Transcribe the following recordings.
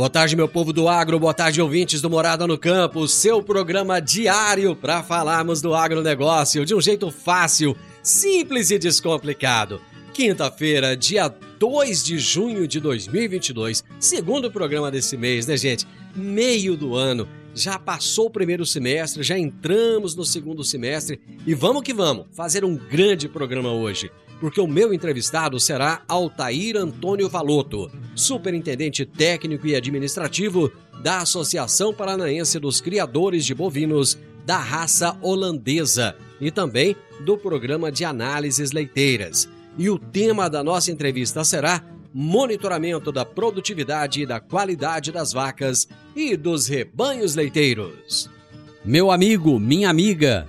Boa tarde, meu povo do agro, boa tarde, ouvintes do Morada no Campo, seu programa diário para falarmos do agronegócio de um jeito fácil, simples e descomplicado. Quinta-feira, dia 2 de junho de 2022, segundo programa desse mês, né, gente? Meio do ano. Já passou o primeiro semestre, já entramos no segundo semestre e vamos que vamos fazer um grande programa hoje porque o meu entrevistado será Altair Antônio Valoto, superintendente técnico e administrativo da Associação Paranaense dos Criadores de Bovinos da Raça Holandesa e também do Programa de Análises Leiteiras. E o tema da nossa entrevista será monitoramento da produtividade e da qualidade das vacas e dos rebanhos leiteiros. Meu amigo, minha amiga,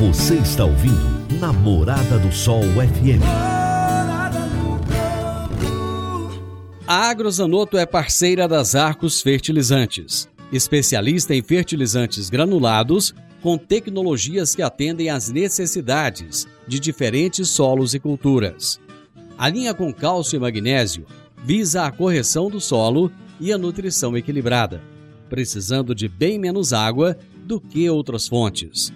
Você está ouvindo Namorada do Sol FM. A Agrozanoto é parceira das Arcos Fertilizantes, especialista em fertilizantes granulados com tecnologias que atendem às necessidades de diferentes solos e culturas. A linha com cálcio e magnésio visa a correção do solo e a nutrição equilibrada, precisando de bem menos água do que outras fontes.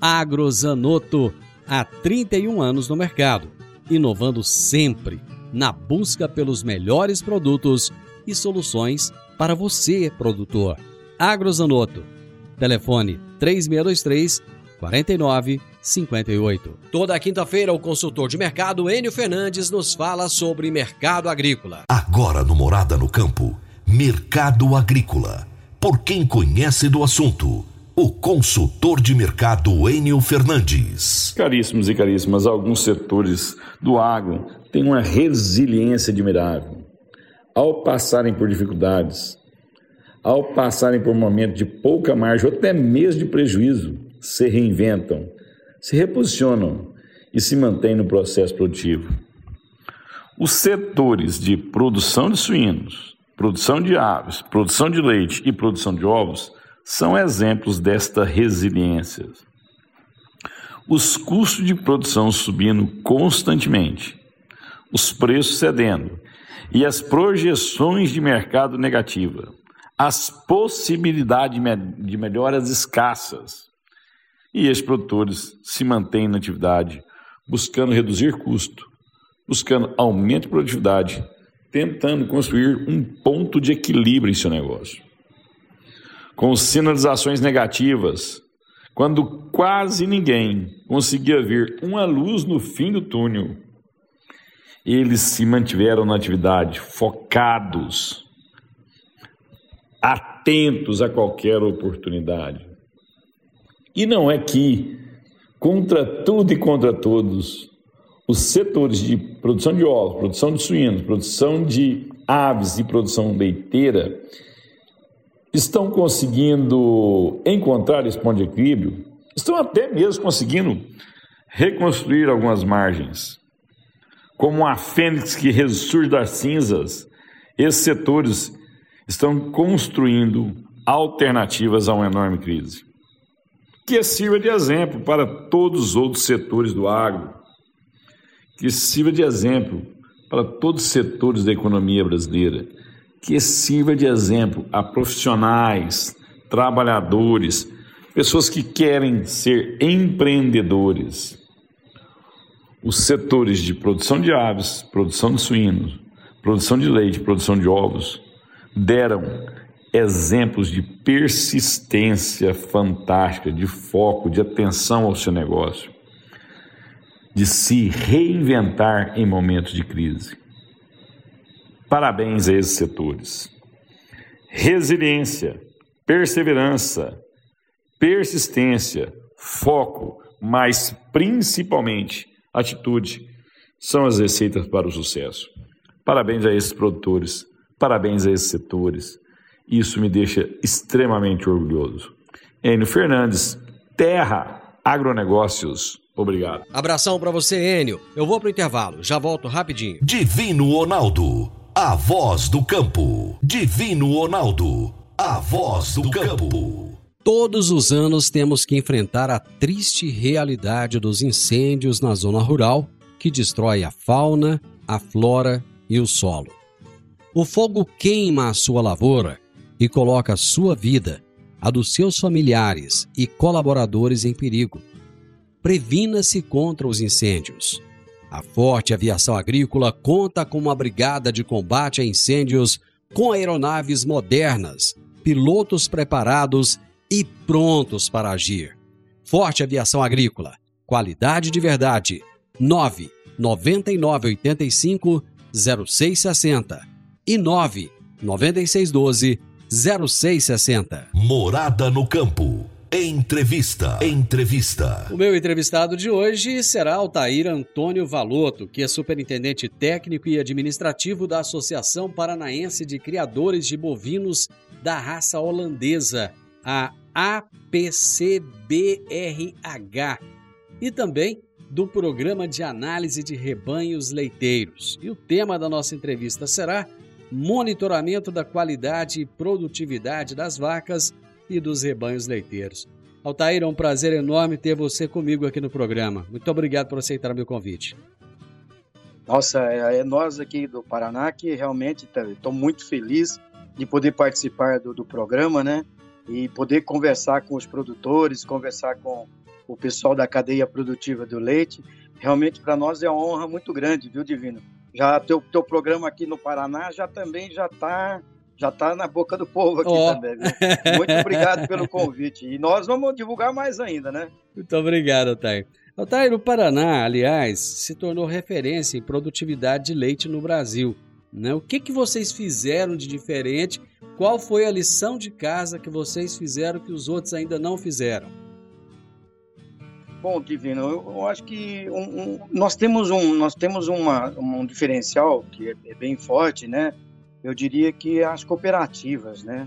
Agrozanoto, há 31 anos no mercado, inovando sempre na busca pelos melhores produtos e soluções para você, produtor. Agrozanoto, telefone 3623 4958. Toda quinta-feira, o consultor de mercado Enio Fernandes nos fala sobre mercado agrícola. Agora no Morada no Campo, Mercado Agrícola. Por quem conhece do assunto o consultor de mercado Enio Fernandes. Caríssimos e caríssimas, alguns setores do agro têm uma resiliência admirável. Ao passarem por dificuldades, ao passarem por momentos de pouca margem ou até mesmo de prejuízo, se reinventam, se reposicionam e se mantêm no processo produtivo. Os setores de produção de suínos, produção de aves, produção de leite e produção de ovos são exemplos desta resiliência. Os custos de produção subindo constantemente, os preços cedendo e as projeções de mercado negativa, as possibilidades de melhoras escassas. E estes produtores se mantêm na atividade, buscando reduzir custo, buscando aumento de produtividade, tentando construir um ponto de equilíbrio em seu negócio com sinalizações negativas, quando quase ninguém conseguia ver uma luz no fim do túnel. Eles se mantiveram na atividade, focados, atentos a qualquer oportunidade. E não é que, contra tudo e contra todos, os setores de produção de ovos, produção de suínos, produção de aves e produção leiteira estão conseguindo encontrar esse ponto de equilíbrio, estão até mesmo conseguindo reconstruir algumas margens. Como a fênix que ressurge das cinzas, esses setores estão construindo alternativas a uma enorme crise. que sirva de exemplo para todos os outros setores do agro, que sirva de exemplo para todos os setores da economia brasileira, que sirva de exemplo a profissionais, trabalhadores, pessoas que querem ser empreendedores. Os setores de produção de aves, produção de suínos, produção de leite, produção de ovos, deram exemplos de persistência fantástica, de foco, de atenção ao seu negócio, de se reinventar em momentos de crise. Parabéns a esses setores. Resiliência, perseverança, persistência, foco, mas principalmente atitude são as receitas para o sucesso. Parabéns a esses produtores, parabéns a esses setores, isso me deixa extremamente orgulhoso. Enio Fernandes, Terra Agronegócios. Obrigado. Abração para você, Enio. Eu vou pro intervalo, já volto rapidinho. Divino Ronaldo, a voz do campo. Divino Ronaldo, a voz do campo. Todos os anos temos que enfrentar a triste realidade dos incêndios na zona rural que destrói a fauna, a flora e o solo. O fogo queima a sua lavoura e coloca a sua vida, a dos seus familiares e colaboradores em perigo. Previna-se contra os incêndios. A Forte Aviação Agrícola conta com uma brigada de combate a incêndios com aeronaves modernas, pilotos preparados e prontos para agir. Forte Aviação Agrícola, qualidade de verdade. 9 9985 0660 e 9 9612 0660. Morada no campo. Entrevista. Entrevista. O meu entrevistado de hoje será Altair Antônio Valoto, que é superintendente técnico e administrativo da Associação Paranaense de Criadores de Bovinos da Raça Holandesa, a APCBRH, e também do Programa de Análise de Rebanhos Leiteiros. E o tema da nossa entrevista será monitoramento da qualidade e produtividade das vacas e dos rebanhos leiteiros. Altair, é um prazer enorme ter você comigo aqui no programa. Muito obrigado por aceitar o meu convite. Nossa, é, é nós aqui do Paraná que realmente estou muito feliz de poder participar do, do programa, né? E poder conversar com os produtores, conversar com o pessoal da cadeia produtiva do leite. Realmente para nós é uma honra muito grande, viu, Divino? Já teu, teu programa aqui no Paraná já também já está já tá na boca do povo aqui oh. também. Viu? Muito obrigado pelo convite. E nós vamos divulgar mais ainda, né? Muito obrigado, Otair. Otair, o Paraná, aliás, se tornou referência em produtividade de leite no Brasil. Né? O que, que vocês fizeram de diferente? Qual foi a lição de casa que vocês fizeram que os outros ainda não fizeram? Bom, Divino, eu, eu acho que um, um, nós temos, um, nós temos uma, um diferencial que é, é, bem forte, né? Eu diria que as cooperativas, né?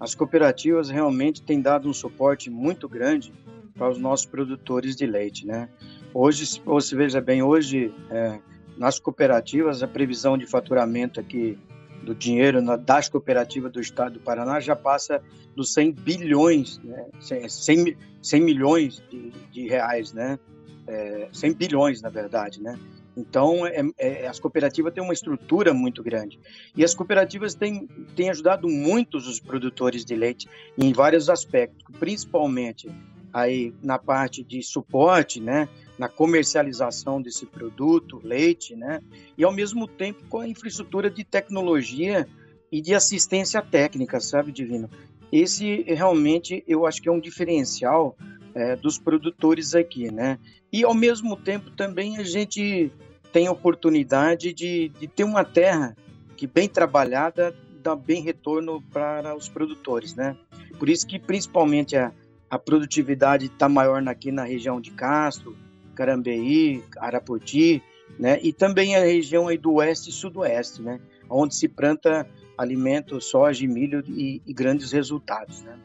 As cooperativas realmente têm dado um suporte muito grande para os nossos produtores de leite, né? Hoje, você veja bem, hoje é, nas cooperativas a previsão de faturamento aqui do dinheiro das cooperativas do estado do Paraná já passa dos 100 bilhões, né? 100, 100 milhões de, de, reais, né? É, 100 bilhões, na verdade, né? Então, é, é, as cooperativas têm uma estrutura muito grande. E as cooperativas têm, têm ajudado muitos os produtores de leite em vários aspectos, principalmente aí na parte de suporte, né? na comercialização desse produto, leite, né? E ao mesmo tempo com a infraestrutura de tecnologia e de assistência técnica, sabe, Divino? Esse realmente eu acho que é um diferencial é, dos produtores aqui, né? E ao mesmo tempo também a gente tem oportunidade de, de ter uma terra que bem trabalhada dá bem retorno para os produtores, né? Por isso que principalmente a, a produtividade está maior aqui na região de Castro, Carambeí, Arapoti, né? E também a região aí do oeste e sudoeste, né? Onde se planta alimento, soja milho e, e grandes resultados, né?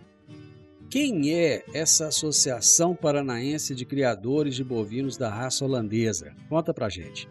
Quem é essa Associação Paranaense de Criadores de Bovinos da Raça Holandesa? Conta pra gente.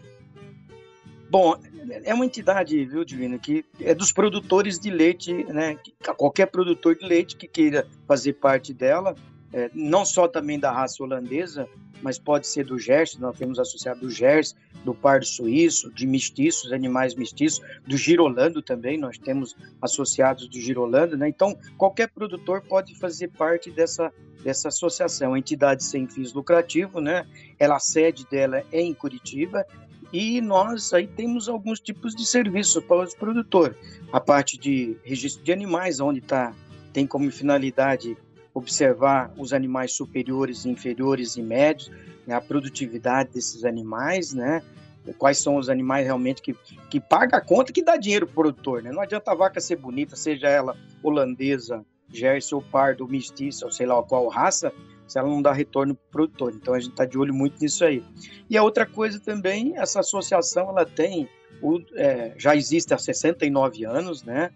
Bom, é uma entidade, viu, Divino, que é dos produtores de leite, né? Qualquer produtor de leite que queira fazer parte dela, é, não só também da raça holandesa, mas pode ser do Gers, nós temos associado do Gers, do pardo suíço, de mestiços, animais mestiços, do girolando também, nós temos associados do girolando, né? Então, qualquer produtor pode fazer parte dessa, dessa associação, entidade sem fins lucrativos, né? Ela, a sede dela é em Curitiba e nós aí temos alguns tipos de serviços para os produtores. A parte de registro de animais, onde tá, tem como finalidade observar os animais superiores, inferiores e médios, né, a produtividade desses animais, né? Quais são os animais realmente que, que paga a conta que dá dinheiro para o produtor, né? Não adianta a vaca ser bonita, seja ela holandesa, Jersey ou pardo, mestiça, ou sei lá qual raça, se ela não dá retorno para o produtor. Então a gente está de olho muito nisso aí. E a outra coisa também, essa associação ela tem, o, é, já existe há 69 anos, né?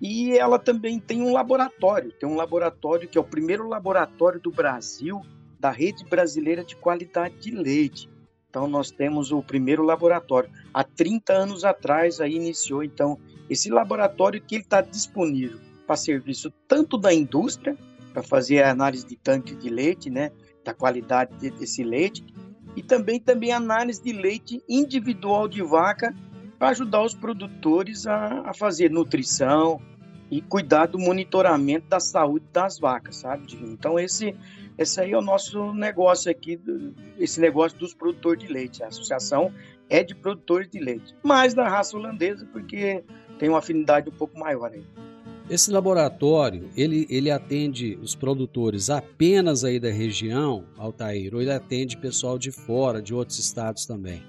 E ela também tem um laboratório, tem um laboratório que é o primeiro laboratório do Brasil da rede brasileira de qualidade de leite. Então nós temos o primeiro laboratório. Há 30 anos atrás aí iniciou então esse laboratório que ele está disponível para serviço tanto da indústria para fazer a análise de tanque de leite, né, da qualidade desse leite, e também também análise de leite individual de vaca para ajudar os produtores a, a fazer nutrição, e cuidar do monitoramento da saúde das vacas, sabe? Então esse esse aí é o nosso negócio aqui, esse negócio dos produtores de leite. A associação é de produtores de leite, mais da raça holandesa porque tem uma afinidade um pouco maior aí. Esse laboratório, ele, ele atende os produtores apenas aí da região, Altair, ou ele atende pessoal de fora, de outros estados também?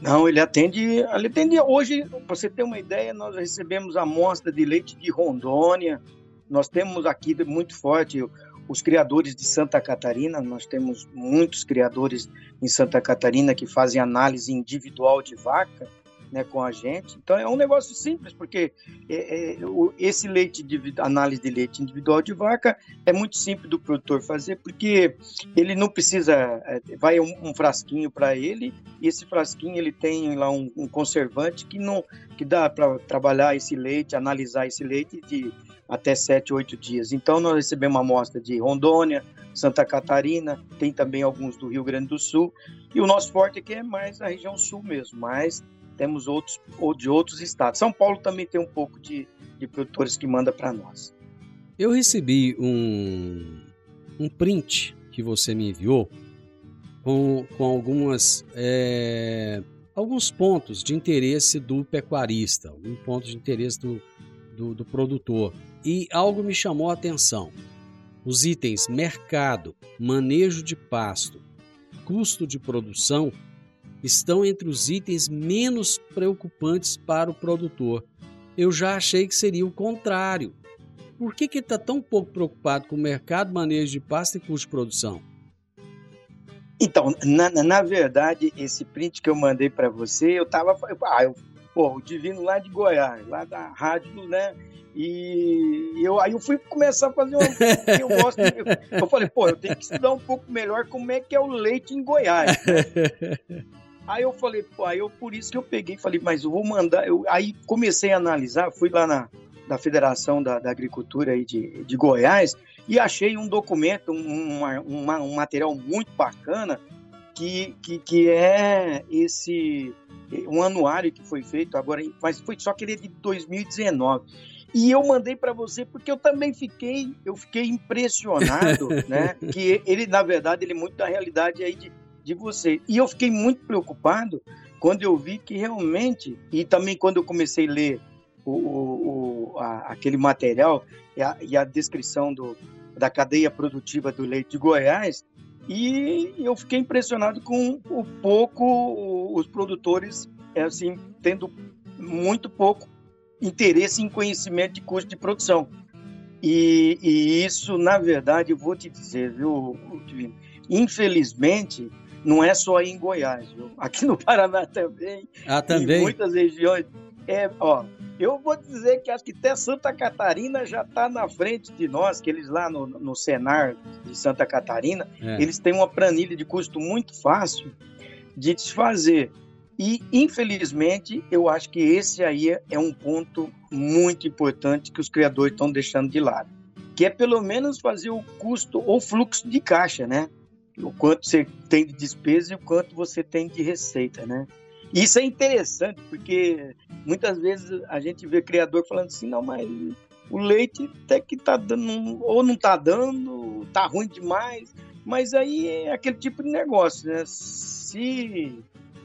Não, ele atende, ele atende hoje, para você ter uma ideia, nós recebemos amostra de leite de Rondônia, nós temos aqui muito forte os criadores de Santa Catarina, nós temos muitos criadores em Santa Catarina que fazem análise individual de vaca, né, com a gente. Então é um negócio simples, porque é, é, o, esse leite de análise de leite individual de vaca é muito simples do produtor fazer, porque ele não precisa, é, vai um, um frasquinho para ele, e esse frasquinho ele tem lá um, um conservante que não que dá para trabalhar esse leite, analisar esse leite de até 7, 8 dias. Então nós recebemos uma amostra de Rondônia, Santa Catarina, tem também alguns do Rio Grande do Sul, e o nosso forte aqui é mais a região sul mesmo, mas temos outros ou de outros estados. São Paulo também tem um pouco de, de produtores que manda para nós. Eu recebi um, um print que você me enviou com, com algumas é, alguns pontos de interesse do pecuarista, um ponto de interesse do, do, do produtor. E algo me chamou a atenção. Os itens mercado, manejo de pasto, custo de produção estão entre os itens menos preocupantes para o produtor. Eu já achei que seria o contrário. Por que, que ele está tão pouco preocupado com o mercado, manejo de pasta e custo de produção? Então, na, na verdade, esse print que eu mandei para você, eu estava. Ah, eu, pô, o Divino lá de Goiás, lá da rádio, né? E eu, aí eu fui começar a fazer uma. Eu, gosto, eu, eu falei, pô, eu tenho que estudar um pouco melhor como é que é o leite em Goiás. Né? Aí eu falei, pô, aí eu, por isso que eu peguei e falei, mas eu vou mandar. Eu, aí comecei a analisar, fui lá na da Federação da, da Agricultura aí de, de Goiás e achei um documento, um, uma, um material muito bacana que, que, que é esse um anuário que foi feito agora, mas foi só que ele é de 2019. E eu mandei para você porque eu também fiquei, eu fiquei impressionado, né? Que ele, na verdade, ele é muito da realidade aí de de você. E eu fiquei muito preocupado quando eu vi que realmente, e também quando eu comecei a ler o, o, a, aquele material e a, e a descrição do, da cadeia produtiva do leite de Goiás, e eu fiquei impressionado com o pouco os produtores é assim tendo muito pouco interesse em conhecimento de custo de produção. E, e isso, na verdade, eu vou te dizer, viu, Divino? Infelizmente, não é só aí em Goiás, viu? aqui no Paraná também. Ah, também? Em muitas regiões. É, ó, eu vou dizer que acho que até Santa Catarina já está na frente de nós, que eles lá no, no Senar de Santa Catarina, é. eles têm uma planilha de custo muito fácil de desfazer. E, infelizmente, eu acho que esse aí é um ponto muito importante que os criadores estão deixando de lado. que é pelo menos fazer o custo ou fluxo de caixa, né? O quanto você tem de despesa e o quanto você tem de receita, né? Isso é interessante, porque muitas vezes a gente vê criador falando assim, não, mas o leite até que tá dando, ou não tá dando, tá ruim demais, mas aí é aquele tipo de negócio, né? Se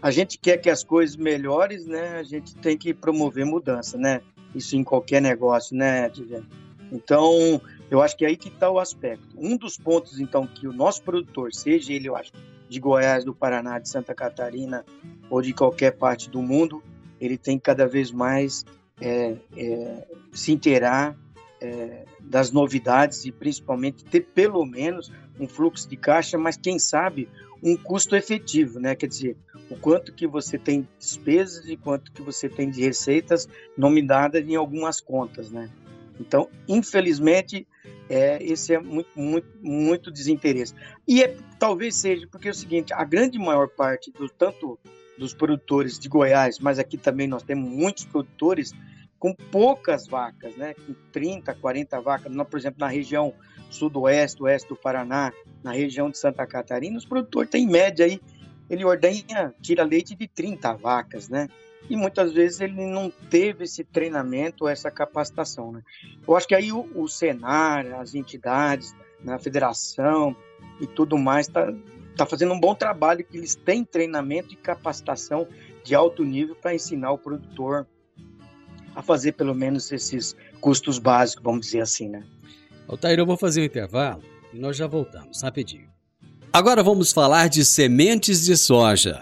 a gente quer que as coisas melhores, né, a gente tem que promover mudança, né? Isso em qualquer negócio, né, Divino? Então, eu acho que é aí que está o aspecto. Um dos pontos, então, que o nosso produtor, seja ele, eu acho, de Goiás, do Paraná, de Santa Catarina ou de qualquer parte do mundo, ele tem cada vez mais é, é, se inteirar é, das novidades e principalmente ter pelo menos um fluxo de caixa, mas quem sabe um custo efetivo, né? Quer dizer, o quanto que você tem de despesas e quanto que você tem de receitas nominadas em algumas contas, né? Então, infelizmente, é, esse é muito, muito, muito desinteresse. E é, talvez seja porque é o seguinte, a grande maior parte do tanto dos produtores de Goiás, mas aqui também nós temos muitos produtores com poucas vacas, né? Com 30, 40 vacas, por exemplo, na região sudoeste, oeste do Paraná, na região de Santa Catarina, os produtores têm média aí, ele ordenha, tira leite de 30 vacas, né? E muitas vezes ele não teve esse treinamento, essa capacitação, né? Eu acho que aí o, o as entidades, né, federação e tudo mais, tá, tá fazendo um bom trabalho que eles têm treinamento e capacitação de alto nível para ensinar o produtor a fazer pelo menos esses custos básicos, vamos dizer assim, né? Altair, eu vou fazer um intervalo e nós já voltamos, rapidinho. Agora vamos falar de sementes de soja.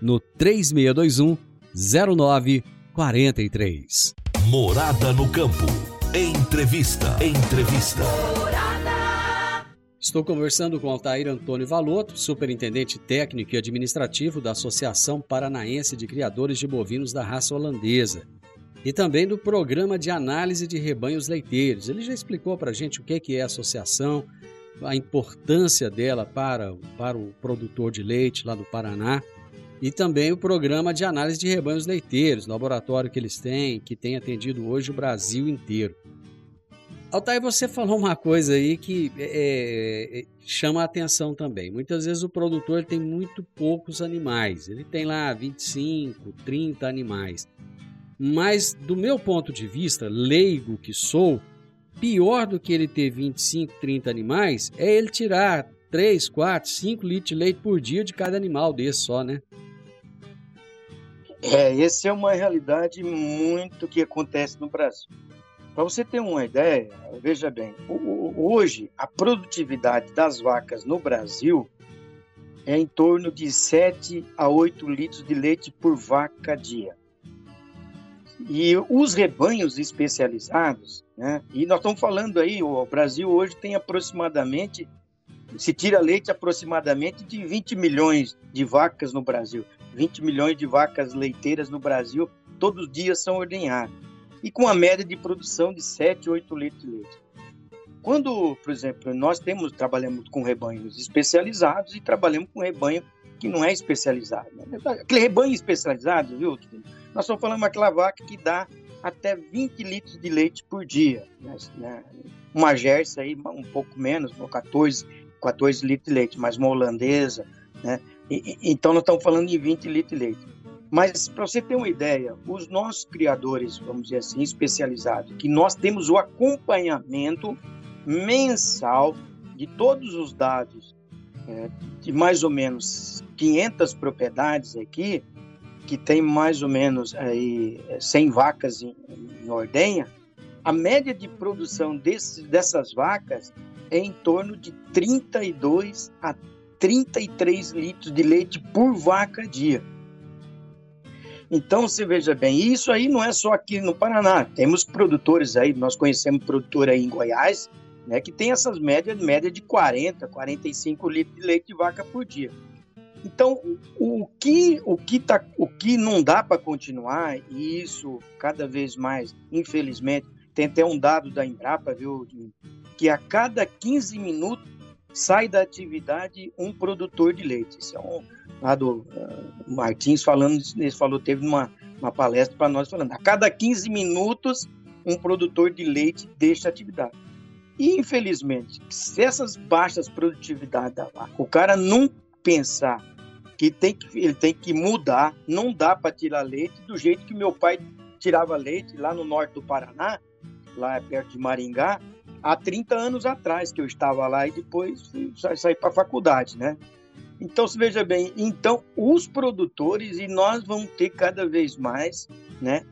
no 3621 0943. Morada no campo. Entrevista. Entrevista. Estou conversando com Altair Antônio Valoto, superintendente técnico e administrativo da Associação Paranaense de Criadores de Bovinos da Raça Holandesa e também do Programa de Análise de Rebanhos Leiteiros. Ele já explicou para a gente o que é a associação, a importância dela para, para o produtor de leite lá do Paraná e também o Programa de Análise de Rebanhos Leiteiros, laboratório que eles têm, que tem atendido hoje o Brasil inteiro. Altair, você falou uma coisa aí que é, é, chama a atenção também. Muitas vezes o produtor tem muito poucos animais. Ele tem lá 25, 30 animais. Mas, do meu ponto de vista, leigo que sou, pior do que ele ter 25, 30 animais é ele tirar 3, 4, 5 litros de leite por dia de cada animal desse só, né? É, essa é uma realidade muito que acontece no Brasil. Para você ter uma ideia, veja bem, hoje a produtividade das vacas no Brasil é em torno de 7 a 8 litros de leite por vaca dia. E os rebanhos especializados, né? E nós estamos falando aí, o Brasil hoje tem aproximadamente, se tira leite aproximadamente de 20 milhões de vacas no Brasil. 20 milhões de vacas leiteiras no Brasil, todos os dias são ordenhadas. E com a média de produção de 7, 8 litros de leite. quando, por exemplo, nós temos trabalhamos com rebanhos especializados e trabalhamos com rebanho que não é especializado. Né? Aquele rebanho especializado, viu? Nós estamos falando daquela vaca que dá até 20 litros de leite por dia. Né? Uma Gersa aí, um pouco menos, 14, 14 litros de leite, mas uma holandesa, né? E, então nós estamos falando de 20 litros de leite. Mas para você ter uma ideia, os nossos criadores, vamos dizer assim, especializados, que nós temos o acompanhamento mensal de todos os dados é, de mais ou menos 500 propriedades aqui, que tem mais ou menos aí 100 vacas em, em ordenha, a média de produção desse, dessas vacas é em torno de 32 a 33 litros de leite por vaca dia. Então, você veja bem, isso aí não é só aqui no Paraná. Temos produtores aí, nós conhecemos produtor aí em Goiás, né, que tem essas médias, média de 40, 45 litros de leite de vaca por dia. Então, o que, o que, tá, o que não dá para continuar, e isso cada vez mais, infelizmente, tem até um dado da Embrapa, viu, que a cada 15 minutos sai da atividade um produtor de leite. Isso é um lá do uh, Martins falando, ele falou, teve uma, uma palestra para nós falando, a cada 15 minutos um produtor de leite deixa a atividade. E, infelizmente, se essas baixas produtividades da vaca, o cara não pensar que, tem que ele tem que mudar, não dá para tirar leite do jeito que meu pai tirava leite lá no norte do Paraná, lá perto de Maringá, há 30 anos atrás que eu estava lá e depois saí para a faculdade, né? Então, se veja bem, então os produtores e nós vamos ter cada vez mais, né,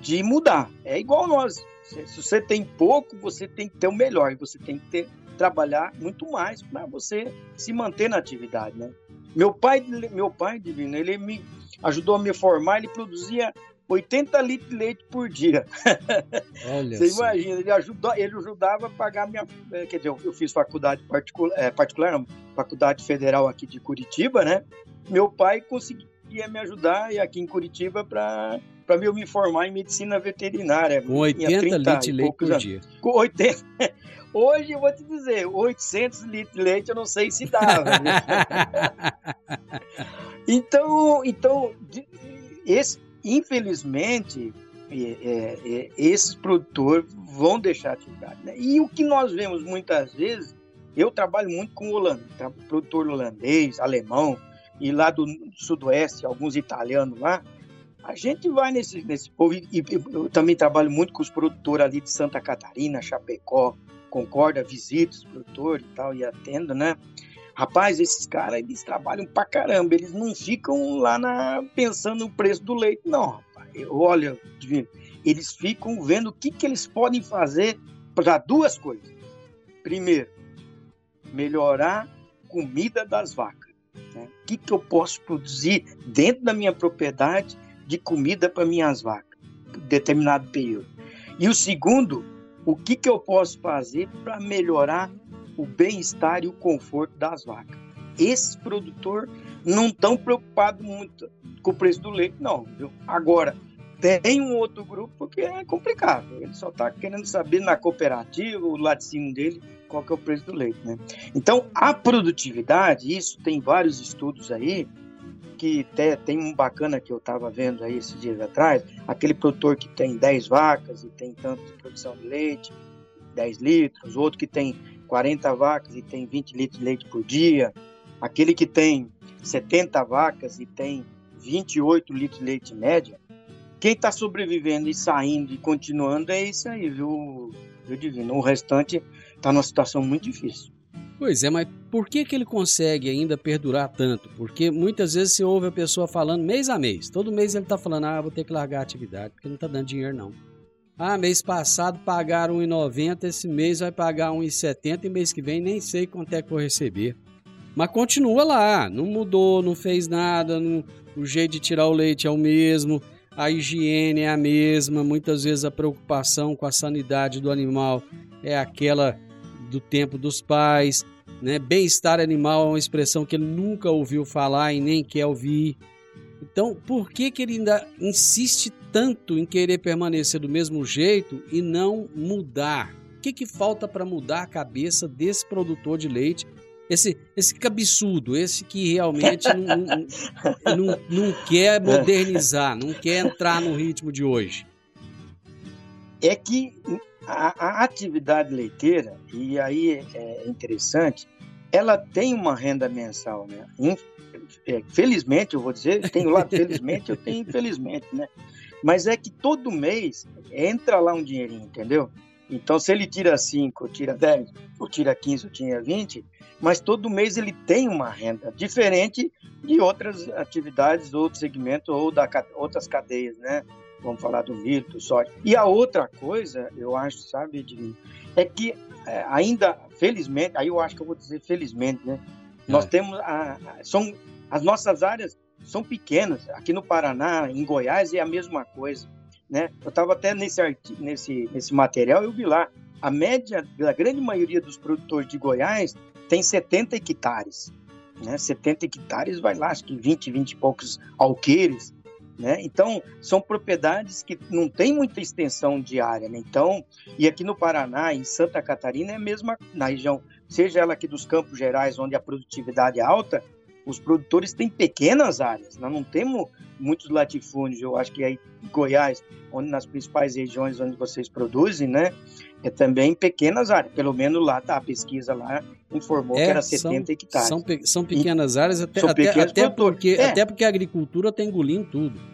de mudar. É igual nós. Se você tem pouco, você tem que ter o melhor e você tem que ter, trabalhar muito mais para você se manter na atividade, né? Meu pai, meu pai divino, ele me ajudou a me formar, ele produzia 80 litros de leite por dia. Olha Você imagina, ele, ajudou, ele ajudava a pagar minha. Eh, quer dizer, eu fiz faculdade particular, é, particular não, faculdade federal aqui de Curitiba, né? Meu pai conseguia me ajudar aqui em Curitiba para para eu me formar em medicina veterinária. Com 80 litros de leite por dia. Com 80. Hoje eu vou te dizer, 800 litros de leite eu não sei se dava. então, então esse, infelizmente, é, é, é, esses produtores vão deixar a atividade. Né? E o que nós vemos muitas vezes, eu trabalho muito com holandês, produtor holandês, alemão, e lá do sudoeste, alguns italianos lá, a gente vai nesse, nesse povo, e, e eu também trabalho muito com os produtores ali de Santa Catarina, Chapecó, Concorda, visito os produtores e tal, e atendo, né? Rapaz, esses caras, eles trabalham pra caramba, eles não ficam lá na, pensando no preço do leite, não, rapaz. Olha, divino, eles ficam vendo o que, que eles podem fazer para duas coisas. Primeiro, melhorar a comida das vacas. Né? O que, que eu posso produzir dentro da minha propriedade de comida para minhas vacas, determinado período. E o segundo, o que, que eu posso fazer para melhorar o bem-estar e o conforto das vacas. Esses produtores não estão preocupados muito com o preço do leite, não. Viu? Agora, tem um outro grupo que é complicado. Ele só está querendo saber na cooperativa, o laticínio dele, qual que é o preço do leite. Né? Então, a produtividade, isso tem vários estudos aí, que tem, tem um bacana que eu estava vendo aí esses dias atrás, aquele produtor que tem 10 vacas e tem tanto de produção de leite, 10 litros, outro que tem 40 vacas e tem 20 litros de leite por dia, aquele que tem 70 vacas e tem 28 litros de leite média, quem está sobrevivendo e saindo e continuando é isso aí, viu, viu Divino? O restante está numa situação muito difícil. Pois é, mas por que, que ele consegue ainda perdurar tanto? Porque muitas vezes se ouve a pessoa falando mês a mês. Todo mês ele está falando, ah, vou ter que largar a atividade, porque não está dando dinheiro não. Ah, mês passado pagaram 1,90, esse mês vai pagar 1,70 e mês que vem nem sei quanto é que vou receber. Mas continua lá, não mudou, não fez nada, não, o jeito de tirar o leite é o mesmo, a higiene é a mesma, muitas vezes a preocupação com a sanidade do animal é aquela do tempo dos pais, né? Bem-estar animal é uma expressão que ele nunca ouviu falar e nem quer ouvir. Então, por que, que ele ainda insiste tanto em querer permanecer do mesmo jeito e não mudar? que, que falta para mudar a cabeça desse produtor de leite? Esse, esse cabeçudo, esse que realmente não, não, não, não quer modernizar, não quer entrar no ritmo de hoje. É que a, a atividade leiteira, e aí é interessante, ela tem uma renda mensal, né? É, felizmente, eu vou dizer, tenho lá felizmente, eu tenho infelizmente, né? Mas é que todo mês entra lá um dinheirinho, entendeu? Então, se ele tira 5, tira 10, ou tira 15, ou tira 20, mas todo mês ele tem uma renda diferente de outras atividades, outros segmentos ou da outras cadeias, né? Vamos falar do milho, do soja. E a outra coisa, eu acho, sabe, de, é que é, ainda, felizmente, aí eu acho que eu vou dizer felizmente, né? Nós é. temos, a, a, são, as nossas áreas são pequenas. Aqui no Paraná, em Goiás, é a mesma coisa. Né? Eu estava até nesse, nesse, nesse material, eu vi lá, a média da grande maioria dos produtores de Goiás tem 70 hectares. Né? 70 hectares vai lá, acho que 20, 20 e poucos alqueires. Né? Então, são propriedades que não tem muita extensão de área. Né? Então, e aqui no Paraná, em Santa Catarina, é a mesma, na região, seja ela aqui dos Campos Gerais, onde a produtividade é alta, os produtores têm pequenas áreas. Nós não temos muitos latifúndios. Eu acho que aí Goiás, onde nas principais regiões onde vocês produzem, né, é também pequenas áreas. Pelo menos lá tá a pesquisa lá informou é, que era 70 são, hectares. São, pe são pequenas e, áreas até, até, até porque é. até porque a agricultura está engolindo tudo.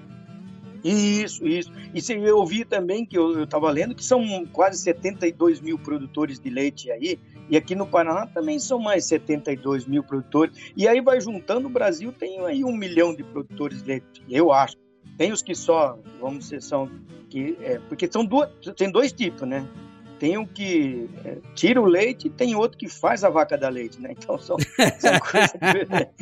Isso, isso. E se eu ouvi também que eu estava lendo que são quase 72 mil produtores de leite aí e aqui no Paraná também são mais 72 mil produtores. E aí vai juntando, o Brasil tem aí um milhão de produtores de leite, eu acho. Tem os que só, vamos dizer, são. Que, é, porque são duas, tem dois tipos, né? Tem um que é, tira o leite e tem outro que faz a vaca da leite, né? Então são, são coisas diferentes.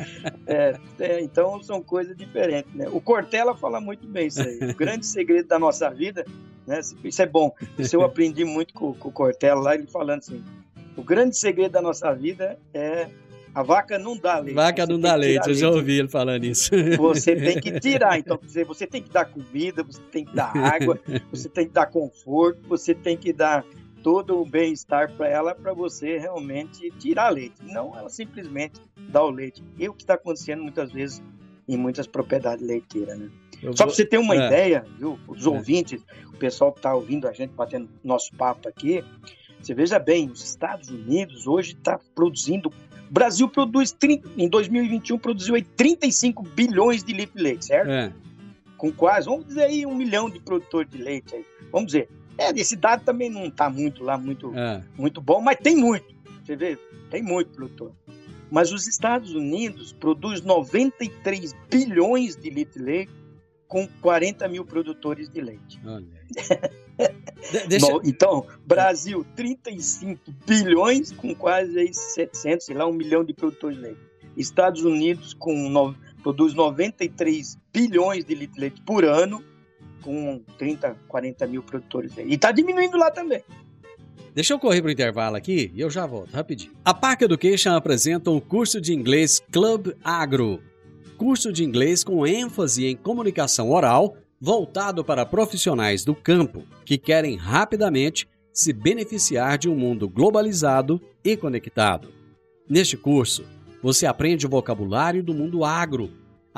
É, é, então são coisas diferentes, né? O Cortella fala muito bem isso aí. O grande segredo da nossa vida, né? Isso é bom. Isso eu aprendi muito com, com o Cortella lá, ele falando assim: o grande segredo da nossa vida é a vaca não dá leite. Vaca não dá leite, eu já ouvi ele falando isso. Você tem que tirar, então dizer, você tem que dar comida, você tem que dar água, você tem que dar conforto, você tem que dar todo o bem-estar para ela para você realmente tirar leite. Não ela simplesmente dar o leite. E o que está acontecendo muitas vezes em muitas propriedades leiteiras, né? Eu Só vou... para você ter uma é. ideia, viu? Os é. ouvintes, o pessoal que está ouvindo a gente batendo nosso papo aqui, você veja bem, os Estados Unidos hoje está produzindo. O Brasil produz 30, em 2021 produziu aí 35 bilhões de litros de leite, certo? É. Com quase, vamos dizer aí, um milhão de produtores de leite aí. Vamos dizer. É, esse dado também não está muito lá, muito, é. muito bom, mas tem muito. Você vê, tem muito produtor. Mas os Estados Unidos produz 93 bilhões de litros de leite com 40 mil produtores de leite. Deixa... Então, Brasil, 35 bilhões com quase 700, sei lá, um milhão de produtores de leite. Estados Unidos com no... produz 93 bilhões de litros de leite por ano, com 30, 40 mil produtores. E está diminuindo lá também. Deixa eu correr para o intervalo aqui e eu já volto, rapidinho. A Park Education apresenta o curso de inglês Club Agro. Curso de inglês com ênfase em comunicação oral voltado para profissionais do campo que querem rapidamente se beneficiar de um mundo globalizado e conectado. Neste curso, você aprende o vocabulário do mundo agro,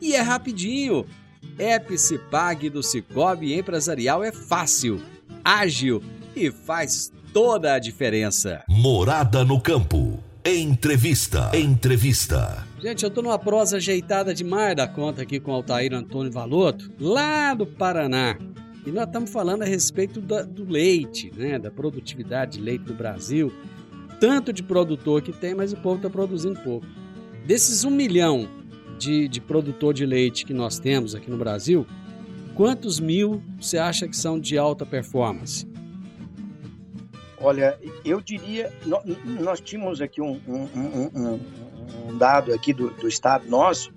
e é rapidinho. Epicipag do Cicobi Empresarial é fácil, ágil e faz toda a diferença. Morada no campo. Entrevista. Entrevista. Gente, eu tô numa prosa ajeitada demais da conta aqui com o Altair Antônio Valoto, lá do Paraná. E nós estamos falando a respeito do, do leite, né? Da produtividade de leite no Brasil. Tanto de produtor que tem, mas o povo está produzindo pouco. Desses um milhão de, de produtor de leite que nós temos aqui no Brasil, quantos mil você acha que são de alta performance? Olha, eu diria, nós, tínhamos aqui um, um, um, um dado aqui do, do, estado nosso,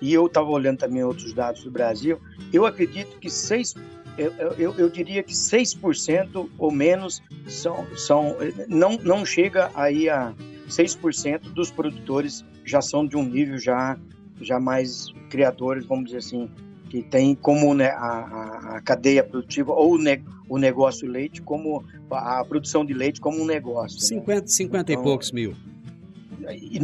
e eu estava olhando também outros dados do Brasil, eu acredito que 6, eu, eu, eu diria que 6% ou menos são, são não, não chega aí a 6% dos produtores já são de um nível já, já mais criadores, vamos dizer assim, que tem como né, a, a, cadeia produtiva ou ne, o negócio leite como a produção de leite como um negócio. 50, né? 50 então, e poucos mil.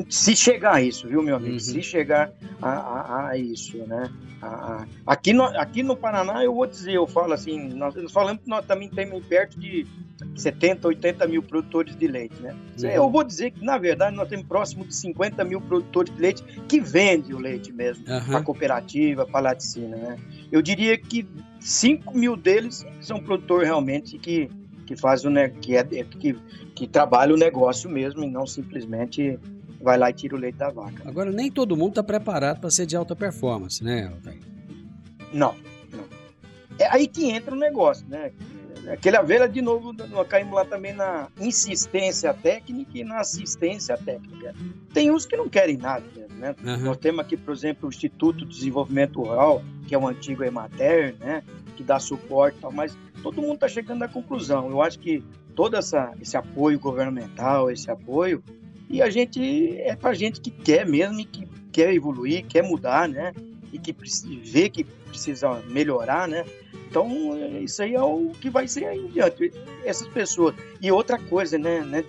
Se chegar a isso, viu, meu amigo? Uhum. Se chegar a, a, a isso, né? A, aqui, no, aqui no Paraná, eu vou dizer, eu falo assim, nós, nós falamos que nós também temos perto de 70, 80 mil produtores de leite, né? Uhum. Eu vou dizer que, na verdade, nós temos próximo de 50 mil produtores de leite que vendem o leite mesmo, uhum. para cooperativa, para laticina, né? Eu diria que 5 mil deles são produtores realmente que, que faz o que, é, que, que trabalha o negócio mesmo e não simplesmente vai lá e tira o leite da vaca. Agora, nem todo mundo está preparado para ser de alta performance, né, Altair? Não, não. É aí que entra o negócio, né? Aquele velha, de novo, nós caímos lá também na insistência técnica e na assistência técnica. Tem uns que não querem nada, né? Uhum. Nós temos aqui, por exemplo, o Instituto de Desenvolvimento Rural, que é o antigo Emater, né? Que dá suporte tal, mas todo mundo está chegando à conclusão. Eu acho que todo essa, esse apoio governamental, esse apoio, e a gente é para gente que quer mesmo e que quer evoluir, quer mudar, né? E que vê que precisa melhorar, né? Então, isso aí é o que vai ser aí em diante. Essas pessoas. E outra coisa, né, né?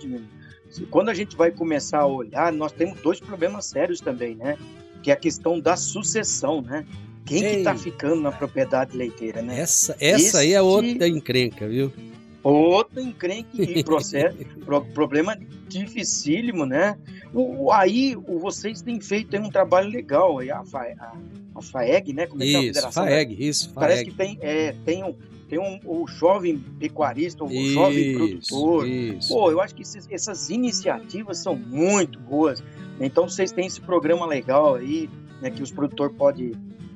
Quando a gente vai começar a olhar, nós temos dois problemas sérios também, né? Que é a questão da sucessão, né? Quem Ei. que tá ficando na propriedade leiteira, né? Essa, essa aí é outra encrenca, viu? Outra encrenca e processo, problema dificílimo, né? O, aí o, vocês têm feito um trabalho legal, aí a, a, a FAEG, né? Como é isso, é a FAEG, isso, FAEG. Parece que tem, é, tem um, tem um, o jovem pecuarista, o isso, jovem produtor. Isso. Pô, eu acho que esses, essas iniciativas são muito boas. Então vocês têm esse programa legal aí, né, que os produtores podem.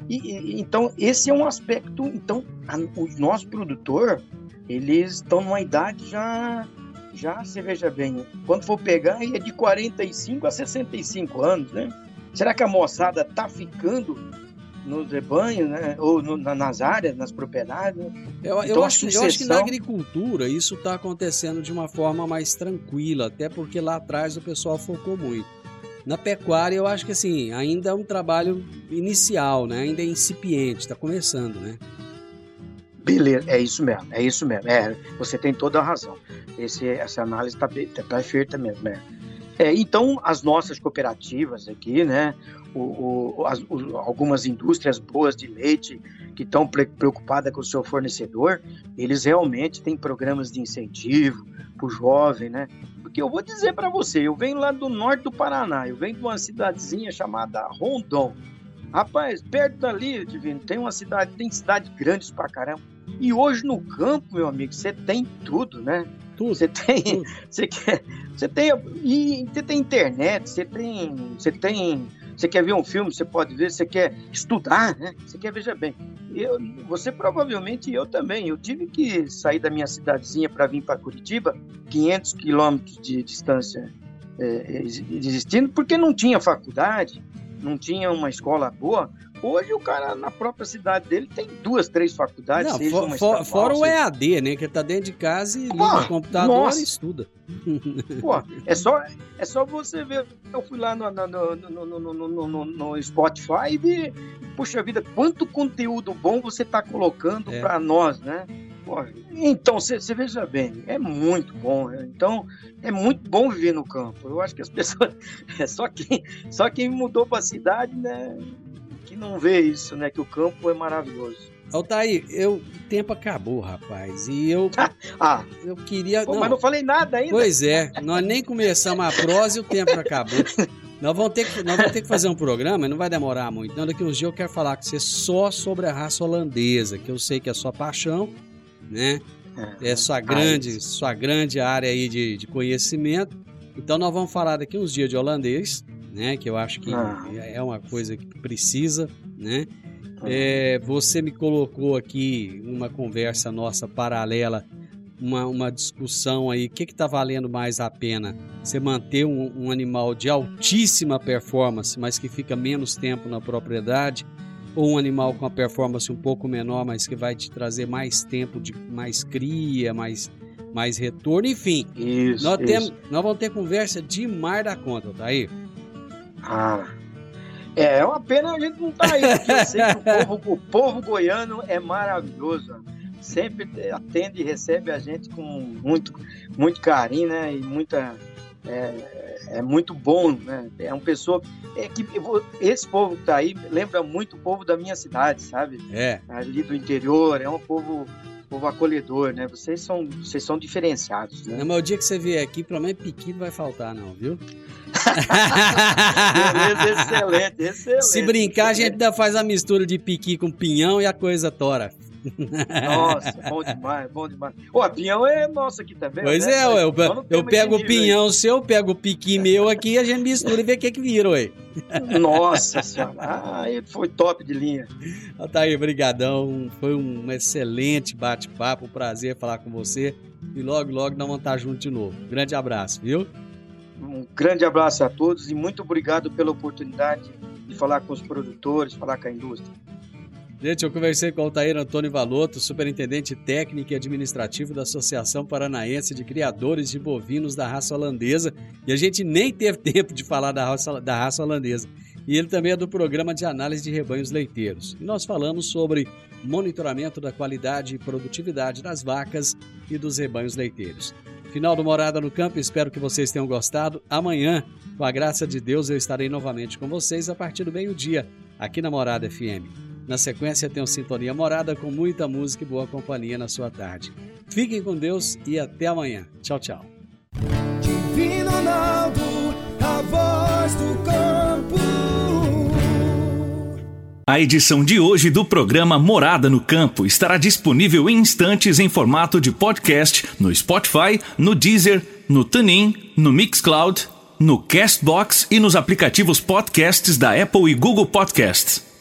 E, e, então esse é um aspecto. Então a, o nosso produtor eles estão numa idade já, já, você veja bem, quando for pegar, é de 45 a 65 anos, né? Será que a moçada tá ficando nos rebanhos, né? Ou no, nas áreas, nas propriedades? Né? Eu, então, eu, acho, sucessão... eu acho que na agricultura isso está acontecendo de uma forma mais tranquila, até porque lá atrás o pessoal focou muito. Na pecuária, eu acho que assim, ainda é um trabalho inicial, né? Ainda é incipiente, está começando, né? Beleza, é isso mesmo, é isso mesmo. É, você tem toda a razão. Esse, essa análise está tá perfeita mesmo. Né? É, então, as nossas cooperativas aqui, né, o, o, as, o, algumas indústrias boas de leite que estão preocupadas com o seu fornecedor, eles realmente têm programas de incentivo para o jovem, né? Porque eu vou dizer para você, eu venho lá do norte do Paraná, eu venho de uma cidadezinha chamada Rondon. Rapaz, perto dali, Divino, tem uma cidade, tem cidade grandes pra caramba. E hoje no campo, meu amigo, você tem tudo, né? Tudo. Você tem, você quer, você tem, e você tem internet, você tem, você tem, você quer ver um filme, você pode ver, você quer estudar, né? Você quer veja bem. Eu, você provavelmente eu também. Eu tive que sair da minha cidadezinha para vir para Curitiba, 500 quilômetros de distância é, existindo, porque não tinha faculdade, não tinha uma escola boa. Hoje o cara na própria cidade dele tem duas, três faculdades. Não, seja for, uma for, estadual, fora o seja- EAD, né? Que ele tá dentro de casa e liga Pô, o computador nossa. e estuda. Pô, é só, é só você ver. Eu fui lá no, no, no, no, Spotify e vi, puxa vida, quanto conteúdo bom você tá colocando É. para nós, né? Pô, então, você você veja bem, é muito bom. né? Então, é muito bom viver no campo. Eu acho que as pessoas. É só quem, só quem mudou para a cidade, né? Que não vê isso, né? Que o campo é maravilhoso. Altair, eu, o tempo acabou, rapaz. E eu, Ah, eu queria. pô, não, mas não falei nada ainda. Pois é, nós nem começamos a prosa e o tempo acabou. Nós vamos, ter que, nós vamos ter que fazer um programa, não vai demorar muito. Não, daqui uns dias eu quero falar com você só sobre a raça holandesa, que eu sei que é sua paixão, né? É sua grande, sua grande área aí de, de conhecimento. Então nós vamos falar daqui uns dias de holandês, né? Que eu acho que Ah. é uma coisa que precisa, né? É, você me colocou aqui numa conversa nossa paralela, uma, uma discussão aí, o que está valendo mais a pena? Você manter um, um animal de altíssima performance, mas que fica menos tempo na propriedade, ou um animal com a performance um pouco menor, mas que vai te trazer mais tempo de mais cria, mais, mais retorno, enfim. Isso, Nós, isso. temos, nós vamos ter conversa demais da conta, tá aí? Ah. É, é uma pena a gente não tá aí, porque eu sei que o povo, o povo goiano é maravilhoso. Sempre atende e recebe a gente com muito, muito carinho, né? E muita. É, é muito bom, né? É uma pessoa. É que esse povo que tá aí lembra muito o povo da minha cidade, sabe? É. Ali do interior, é um povo, povo acolhedor, né? Vocês são, vocês são diferenciados, né? No meu dia que você vier aqui, pelo menos piqui não vai faltar, não, viu? Beleza, excelente, excelente. Se brincar, a gente excelente. ainda faz a mistura de piqui com pinhão e a coisa tora. Nossa, bom demais, bom demais. Ô, a pinhão é nossa aqui também. Pois né? é, ué, eu, eu temos pego o pinhão seu, pego o piqui meu aqui e a gente mistura e vê o que que vira, ué. aí. Nossa senhora, ah, foi top de linha. Tá aí, brigadão. Foi um excelente bate-papo, um prazer falar com você. E logo, logo nós vamos estar juntos de novo. Grande abraço, viu? Um grande abraço a todos e muito obrigado pela oportunidade de falar com os produtores, falar com a indústria. Gente, eu conversei com o Altair Antônio Valotto, superintendente técnico e administrativo da Associação Paranaense de Criadores de Bovinos da Raça Holandesa, e a gente nem teve tempo de falar da raça, da raça holandesa. E ele também é do programa de análise de rebanhos leiteiros. E nós falamos sobre monitoramento da qualidade e produtividade das vacas e dos rebanhos leiteiros. Final do Morada no Campo, espero que vocês tenham gostado. Amanhã, com a graça de Deus, eu estarei novamente com vocês a partir do meio-dia, aqui na Morada FM. Na sequência, tem o Sintonia Morada com muita música e boa companhia na sua tarde. Fiquem com Deus e até amanhã. Tchau, tchau. Divino Ronaldo, a voz do campo. A edição de hoje do programa Morada no Campo estará disponível em instantes em formato de podcast no Spotify, no Deezer, no TuneIn, no Mixcloud, no Castbox e nos aplicativos podcasts da Apple e Google Podcasts.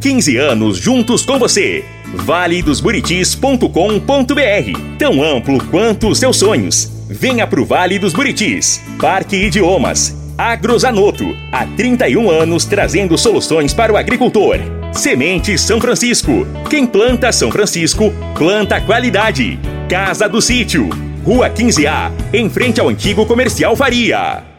15 anos juntos com você. valedosburitis.com.br Tão amplo quanto os seus sonhos. Venha pro Vale dos Buritis. Parque Idiomas. Agrozanoto, há 31 anos trazendo soluções para o agricultor. Semente São Francisco. Quem planta São Francisco, planta qualidade. Casa do Sítio, Rua 15A, em frente ao antigo comercial Faria.